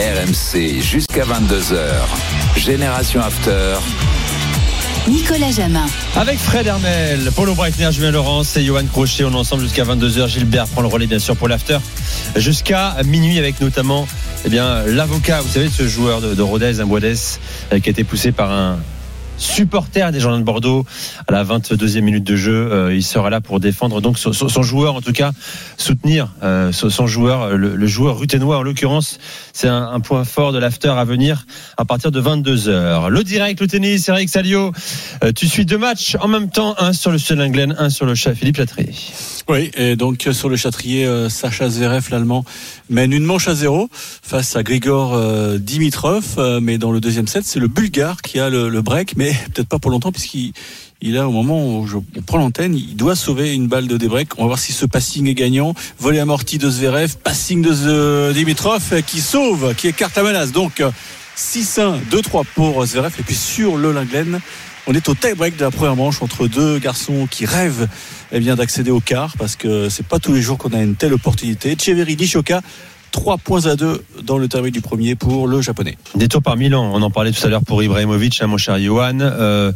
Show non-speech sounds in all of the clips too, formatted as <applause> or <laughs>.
RMC jusqu'à 22h. Génération After. Nicolas Jamin. Avec Fred Hermel, Paulo Breitner, Julien Laurence et Johan Crochet, on est ensemble jusqu'à 22h. Gilbert prend le relais bien sûr pour l'after jusqu'à minuit avec notamment eh bien l'avocat, vous savez, de ce joueur de, de Rodez, un Boades, euh, qui a été poussé par un supporter des Jardins de Bordeaux à la 22e minute de jeu. Euh, il sera là pour défendre donc son, joueur, en tout cas soutenir euh, son joueur, le, le, joueur ruténois en l'occurrence. C'est un, point fort de l'after à venir à partir de 22h. Le direct, le tennis, Eric Salio. Euh, tu suis deux matchs en même temps, un sur le Englen, un sur le chat Philippe Latrier. Oui, et donc sur le Châtrier, euh, Sacha Zverev, l'Allemand, mène une manche à zéro face à Grigor euh, Dimitrov, euh, mais dans le deuxième set, c'est le Bulgare qui a le, break, mais <laughs> peut-être pas pour longtemps puisqu'il il a au moment où je, on prend l'antenne, il doit sauver une balle de débreak. On va voir si ce passing est gagnant. Volet amorti de Zverev, passing de Dimitrov qui sauve, qui écarte la menace. Donc 6-1, 2-3 pour Zverev. Et puis sur le Linglen, on est au tie-break de la première manche entre deux garçons qui rêvent eh bien d'accéder au quart parce que c'est pas tous les jours qu'on a une telle opportunité. Cheveri Nishoka 3 points à 2 dans le terme du premier pour le japonais. Détour par Milan, on en parlait tout à l'heure pour Ibrahimovic, hein, mon cher Johan. Euh,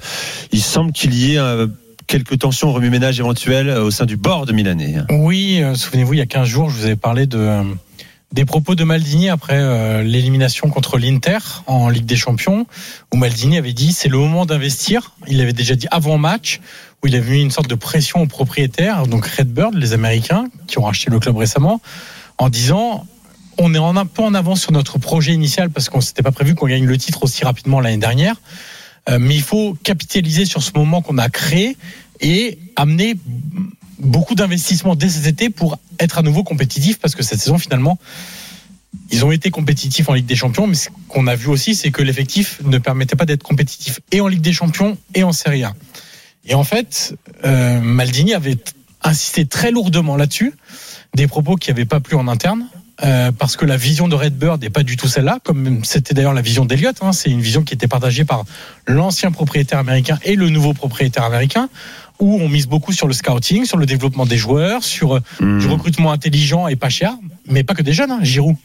il semble qu'il y ait euh, quelques tensions remue-ménage éventuelles au sein du bord de Milanais. Oui, euh, souvenez-vous, il y a 15 jours, je vous avais parlé de euh, des propos de Maldini après euh, l'élimination contre l'Inter en Ligue des Champions, où Maldini avait dit c'est le moment d'investir. Il avait déjà dit avant match, où il avait mis une sorte de pression aux propriétaires, donc Redbird, les Américains, qui ont racheté le club récemment, en disant on est en un peu en avance sur notre projet initial parce qu'on s'était pas prévu qu'on gagne le titre aussi rapidement l'année dernière. Euh, mais il faut capitaliser sur ce moment qu'on a créé et amener beaucoup d'investissements dès cet été pour être à nouveau compétitif parce que cette saison finalement ils ont été compétitifs en Ligue des Champions mais ce qu'on a vu aussi c'est que l'effectif ne permettait pas d'être compétitif et en Ligue des Champions et en Serie A. Et en fait euh, Maldini avait insisté très lourdement là-dessus des propos qui n'avaient pas plu en interne euh, parce que la vision de Redbird n'est pas du tout celle-là, comme c'était d'ailleurs la vision d'Eliott. Hein, c'est une vision qui était partagée par l'ancien propriétaire américain et le nouveau propriétaire américain, où on mise beaucoup sur le scouting, sur le développement des joueurs, sur mmh. du recrutement intelligent et pas cher, mais pas que des jeunes. Hein, Giroud,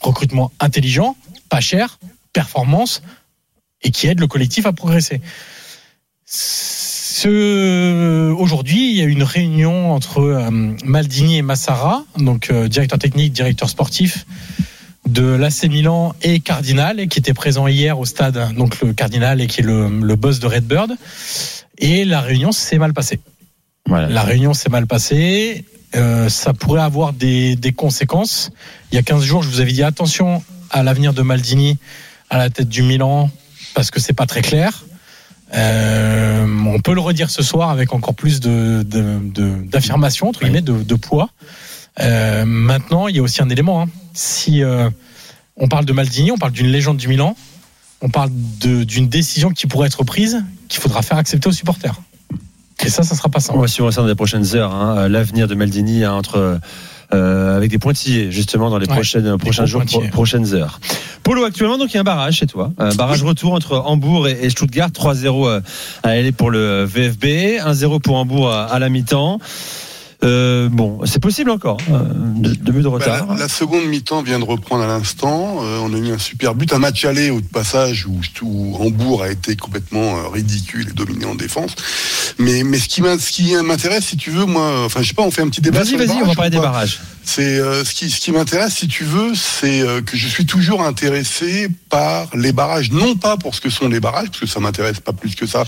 recrutement intelligent, pas cher, performance et qui aide le collectif à progresser. Ce... Aujourd'hui, il y a une réunion entre euh, Maldini et Massara, donc euh, directeur technique, directeur sportif de l'AC Milan et Cardinal, qui était présent hier au stade, donc le Cardinal et qui est le, le boss de Redbird. Et la réunion s'est mal passée. Voilà. La réunion s'est mal passée. Euh, ça pourrait avoir des, des, conséquences. Il y a 15 jours, je vous avais dit attention à l'avenir de Maldini à la tête du Milan parce que c'est pas très clair. Euh, on peut le redire ce soir avec encore plus de, d'affirmation, entre guillemets, de, de poids. Euh, maintenant, il y a aussi un élément. Hein. Si on parle de Maldini, on parle d'une légende du Milan, on parle d'une décision qui pourrait être prise, qu'il faudra faire accepter aux supporters. Et ça, ça sera pas simple. On va suivre ça dans les prochaines heures. Hein. L'avenir de Maldini hein, entre euh, avec des pointillés justement dans les ouais, prochaines prochains jours, pro, prochaines heures. Polo actuellement donc il y a un barrage chez toi, un barrage retour entre Hambourg et, et Stuttgart, 3-0 à aller pour le VFB, 1-0 pour Hambourg à, à la mi-temps. Euh, bon, c'est possible encore. Euh, deux, deux buts de retard. Bah, la, la, seconde mi-temps vient de reprendre à l'instant. Euh, on a mis un super but, un match aller au passage où, où Hambourg a été complètement euh, ridicule et dominé en défense. Mais, mais ce qui m'intéresse, si tu veux, moi, enfin, je sais pas, on fait un petit débat. Vas-y, vas-y, on va parler des barrages. C'est euh, ce qui, ce qui m'intéresse, si tu veux, c'est euh, que je suis toujours intéressé par les barrages, non pas pour ce que sont les barrages, parce que ça m'intéresse pas plus que ça,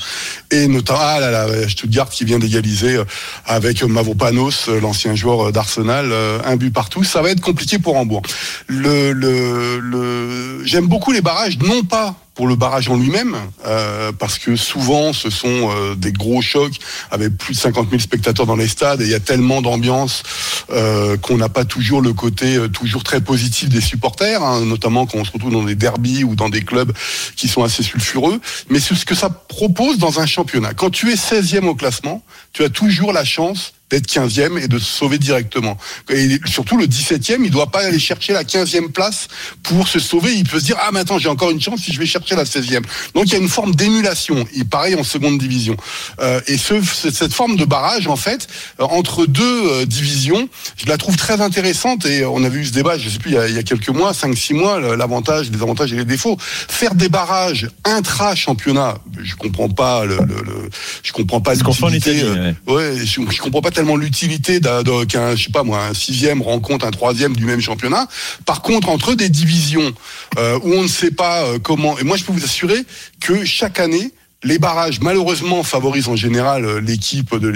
et notamment ah là là, Stuttgart qui vient d'égaliser euh, avec Mavropanos, euh, l'ancien joueur d'Arsenal, euh, un but partout, ça va être compliqué pour Hambourg. Le, le, le j'aime beaucoup les barrages, non pas pour le barrage en lui-même, euh, parce que souvent ce sont euh, des gros chocs avec plus de 50 000 spectateurs dans les stades et il y a tellement d'ambiance euh, qu'on n'a pas toujours le côté toujours très positif des supporters, hein, notamment quand on se retrouve dans des derbies ou dans des clubs qui sont assez sulfureux. Mais c'est ce que ça propose dans un championnat. Quand tu es 16e au classement, tu as toujours la chance d'être 15e et de se sauver directement. Et surtout le 17e, il doit pas aller chercher la 15e place pour se sauver. Il peut se dire ah maintenant j'ai encore une chance si je vais chercher la 16e. Donc il y a une forme d'émulation. Et pareil en seconde division. Euh, et ce, cette forme de barrage en fait euh, entre deux euh, divisions, je la trouve très intéressante. Et on avait eu ce débat, je sais plus il y a, il y a quelques mois, 5-6 mois, l'avantage, les avantages et les défauts. Faire des barrages intra-championnat, je comprends pas le, le, le je comprends pas Ce qu'on fait en l'utilité. Italie, euh, ouais, je, je comprends pas tellement l'utilité qu'un, je sais pas moi, un sixième rencontre un troisième du même championnat. Par contre, entre des divisions euh, où on ne sait pas euh, comment, et moi je peux vous assurer que chaque année. Les barrages, malheureusement, favorisent en général euh, l'équipe de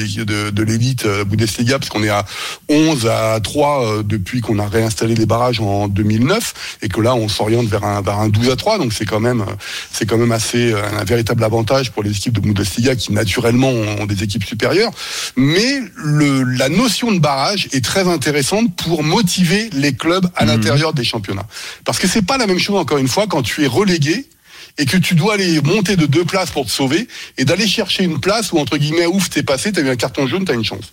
l'élite euh, Bundesliga, parce qu'on est à 11 à 3 euh, depuis qu'on a réinstallé les barrages en 2009, et que là, on s'oriente vers un, vers un 12 à 3, donc c'est quand même, c'est quand même assez un véritable avantage pour les équipes de Bundesliga qui naturellement ont des équipes supérieures. Mais le, la notion de barrage est très intéressante pour motiver les clubs à l'intérieur des championnats. Parce que c'est pas la même chose encore une fois quand tu es relégué et que tu dois aller monter de deux places pour te sauver et d'aller chercher une place où entre guillemets ouf t'es passé, t'as eu un carton jaune, t'as une chance.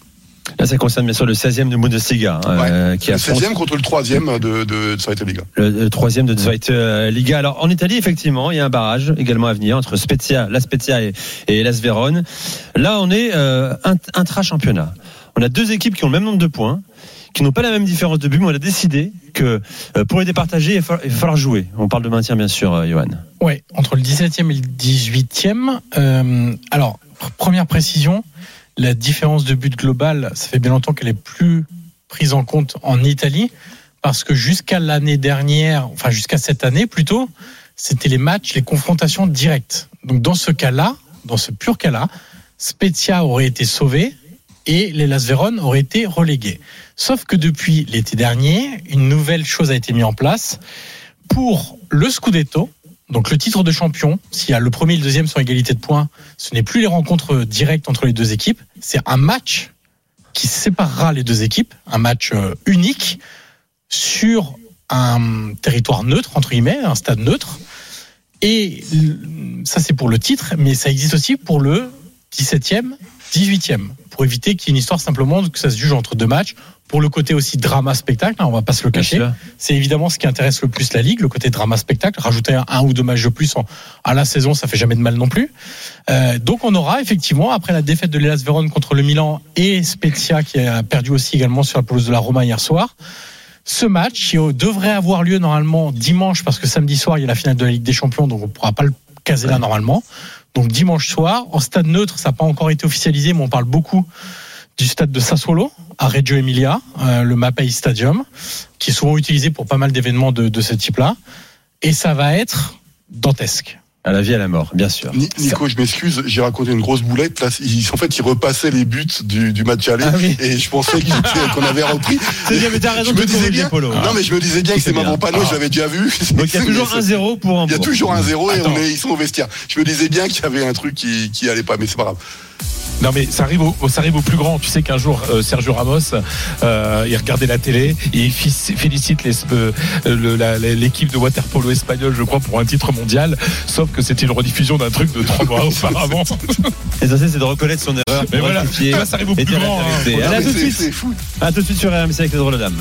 Là, ça concerne bien sûr le 16e de Bundesliga, hein, euh, qui le affronte 16e contre le 3e de, de, de Zweite Liga. le, le troisième de Zweite Liga. Alors en Italie, effectivement, il y a un barrage également à venir entre Spezia, la Spezia et, et Las Vérone. Là, on est euh, int- intra-championnat. On a deux équipes qui ont le même nombre de points, qui n'ont pas la même différence de but, mais on a décidé que euh, pour les départager, il va falloir, jouer. On parle de maintien, bien sûr, euh, Johan. Ouais, entre le 17e et le 18e. Euh, alors, pr- première précision, la différence de but globale, ça fait bien longtemps qu'elle est plus prise en compte en Italie, parce que jusqu'à l'année dernière, enfin jusqu'à cette année plutôt, c'était les matchs, les confrontations directes. Donc dans ce cas-là, dans ce pur cas-là, Spezia aurait été sauvé et les Las Véron auraient été relégués. Sauf que depuis l'été dernier, une nouvelle chose a été mise en place pour le Scudetto, donc le titre de champion, s'il y a le premier et le deuxième sont égalité de points, ce n'est plus les rencontres directes entre les deux équipes, c'est un match qui séparera les deux équipes, un match euh, unique sur un territoire neutre, entre guillemets, un stade neutre. Et ça, c'est pour le titre, mais ça existe aussi pour le 17e, 18e, pour éviter qu'il y ait une histoire simplement que ça se juge entre deux matchs. Pour le côté aussi drama spectacle, hein, on va pas se le cacher. C'est évidemment ce qui intéresse le plus la ligue, le côté drama spectacle. Rajouter un, un ou deux matchs de plus en- à la saison, ça fait jamais de mal non plus. Euh, donc on aura effectivement après la défaite de l'Elas Vérone contre le Milan et Spezia qui a perdu aussi également sur la pelouse de la Roma hier soir. Ce match qui devrait avoir lieu normalement dimanche parce que samedi soir il y a la finale de la Ligue des Champions donc on pourra pas le caser là normalement. Donc dimanche soir en stade neutre ça n'a pas encore été officialisé mais on parle beaucoup du stade de Sassuolo à Reggio Emilia, euh, le Mapei Stadium, qui est souvent utilisé pour pas mal d'événements de, de ce type-là. Et ça va être dantesque. À la vie, à la mort, bien sûr. Ni- Nico, je m'excuse, j'ai raconté une grosse boulette. Là, ils, en fait, ils repassaient les buts du, du match aller, Ah oui. et je pensais <laughs> qu'on avait repris. C'est bien, mais t'as raison je me disais bien. Polo. Non, mais je me disais bien que C'est c'est ma bien. panneau, je l'avais déjà vu. Donc il y a <laughs> toujours Mais 1-0 pour Il y a toujours un 0 et Attends. on est, ils sont au vestiaire. Je me disais bien qu'il y avait un truc qui, qui allait pas, mais c'est pas grave. Non mais ça arrive au, ça arrive au plus grand. Tu sais qu'un jour euh, Sergio Ramos, euh, il regardait la télé et il félicite euh, l'équipe de waterpolo espagnol, je crois, pour un titre mondial. Sauf que c'était une rediffusion d'un truc de trois mois auparavant. <laughs> L'essentiel, c'est de reconnaître son erreur. Mais voilà, ça arrive au plus grand. hein. mais tout de suite. À tout de suite sur RMC avec les drôles de dames.